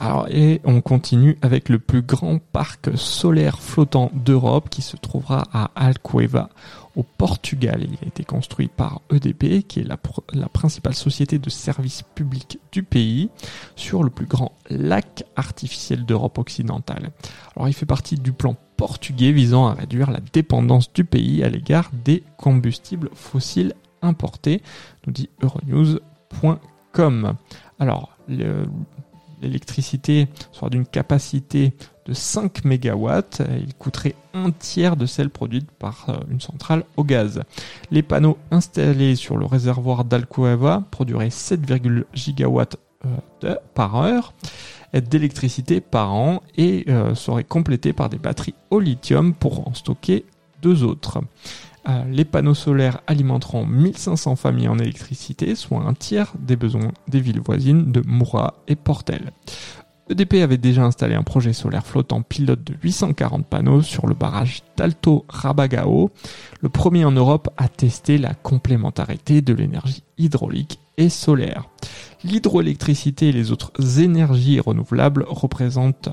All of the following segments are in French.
Alors, et on continue avec le plus grand parc solaire flottant d'Europe qui se trouvera à Alcoeva au Portugal. Il a été construit par EDP, qui est la, la principale société de services publics du pays, sur le plus grand lac artificiel d'Europe occidentale. Alors, il fait partie du plan portugais visant à réduire la dépendance du pays à l'égard des combustibles fossiles importés, nous dit Euronews.com. Alors, le, l'électricité sera d'une capacité de 5 MW. Il coûterait un tiers de celle produite par euh, une centrale au gaz. Les panneaux installés sur le réservoir d'Alcoeva produiraient 7,1 gigawatts euh, par heure d'électricité par an et euh, seraient complétés par des batteries au lithium pour en stocker deux autres. Euh, les panneaux solaires alimenteront 1500 familles en électricité, soit un tiers des besoins des villes voisines de Moura et Portel. EDP avait déjà installé un projet solaire flottant pilote de 840 panneaux sur le barrage d'Alto Rabagao, le premier en Europe à tester la complémentarité de l'énergie hydraulique et solaire. L'hydroélectricité et les autres énergies renouvelables représentent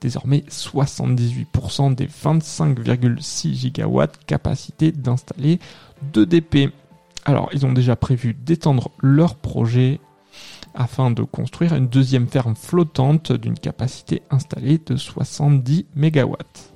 désormais 78% des 25,6 gigawatts capacité d'installer d'EDP. Alors, ils ont déjà prévu d'étendre leur projet afin de construire une deuxième ferme flottante d'une capacité installée de 70 megawatts.